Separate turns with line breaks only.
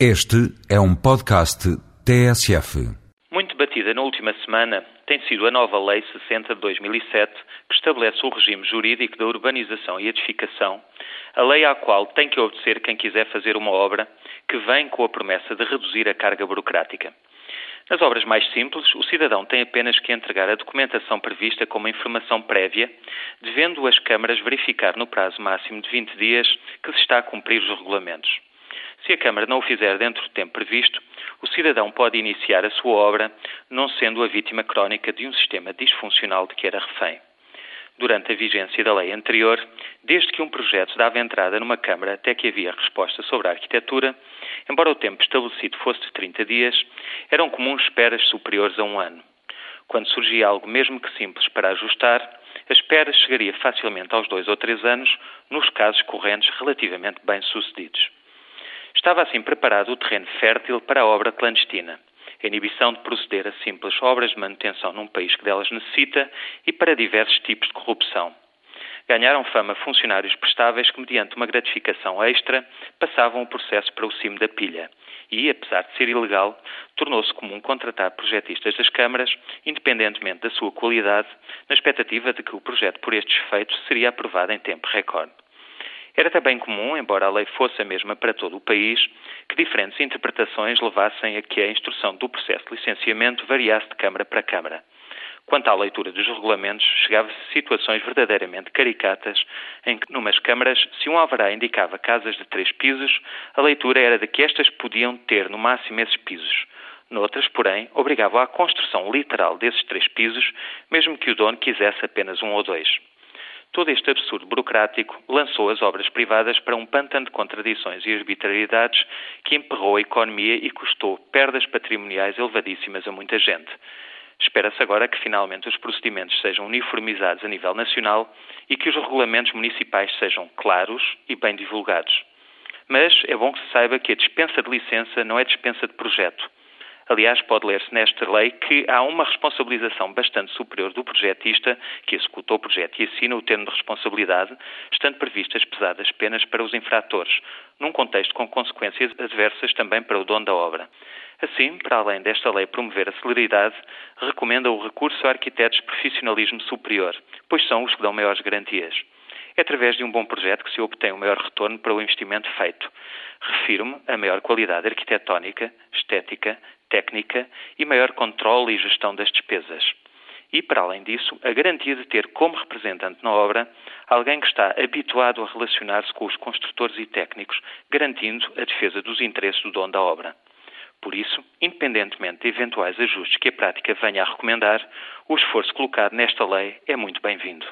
Este é um podcast TSF.
Muito batida na última semana tem sido a nova Lei 60 de 2007, que estabelece o regime jurídico da urbanização e edificação, a lei à qual tem que obedecer quem quiser fazer uma obra que vem com a promessa de reduzir a carga burocrática. Nas obras mais simples, o cidadão tem apenas que entregar a documentação prevista como informação prévia, devendo as câmaras verificar no prazo máximo de 20 dias que se está a cumprir os regulamentos. Se a Câmara não o fizer dentro do tempo previsto, o cidadão pode iniciar a sua obra, não sendo a vítima crónica de um sistema disfuncional de que era refém. Durante a vigência da lei anterior, desde que um projeto dava entrada numa Câmara até que havia resposta sobre a arquitetura, embora o tempo estabelecido fosse de 30 dias, eram comuns esperas superiores a um ano. Quando surgia algo mesmo que simples para ajustar, a espera chegaria facilmente aos dois ou três anos, nos casos correntes relativamente bem-sucedidos. Estava assim preparado o terreno fértil para a obra clandestina, a inibição de proceder a simples obras de manutenção num país que delas necessita e para diversos tipos de corrupção. Ganharam fama funcionários prestáveis que, mediante uma gratificação extra, passavam o processo para o cimo da pilha. E, apesar de ser ilegal, tornou-se comum contratar projetistas das câmaras, independentemente da sua qualidade, na expectativa de que o projeto por estes efeitos seria aprovado em tempo recorde. Era também comum, embora a lei fosse a mesma para todo o país, que diferentes interpretações levassem a que a instrução do processo de licenciamento variasse de Câmara para Câmara. Quanto à leitura dos regulamentos, chegava-se a situações verdadeiramente caricatas, em que, numas câmaras, se um alvará indicava casas de três pisos, a leitura era de que estas podiam ter no máximo esses pisos. Noutras, porém, obrigava à construção literal desses três pisos, mesmo que o dono quisesse apenas um ou dois. Todo este absurdo burocrático lançou as obras privadas para um pântano de contradições e arbitrariedades que emperrou a economia e custou perdas patrimoniais elevadíssimas a muita gente. Espera-se agora que finalmente os procedimentos sejam uniformizados a nível nacional e que os regulamentos municipais sejam claros e bem divulgados. Mas é bom que se saiba que a dispensa de licença não é dispensa de projeto. Aliás, pode ler-se nesta lei que há uma responsabilização bastante superior do projetista que executou o projeto e assina o termo de responsabilidade, estando previstas pesadas penas para os infratores, num contexto com consequências adversas também para o dono da obra. Assim, para além desta lei promover a celeridade, recomenda o recurso a arquitetos de profissionalismo superior, pois são os que dão maiores garantias. É através de um bom projeto que se obtém um maior retorno para o investimento feito. Refiro-me a maior qualidade arquitetónica, estética, técnica e maior controle e gestão das despesas. E, para além disso, a garantia de ter como representante na obra alguém que está habituado a relacionar-se com os construtores e técnicos, garantindo a defesa dos interesses do dono da obra. Por isso, independentemente de eventuais ajustes que a prática venha a recomendar, o esforço colocado nesta lei é muito bem-vindo.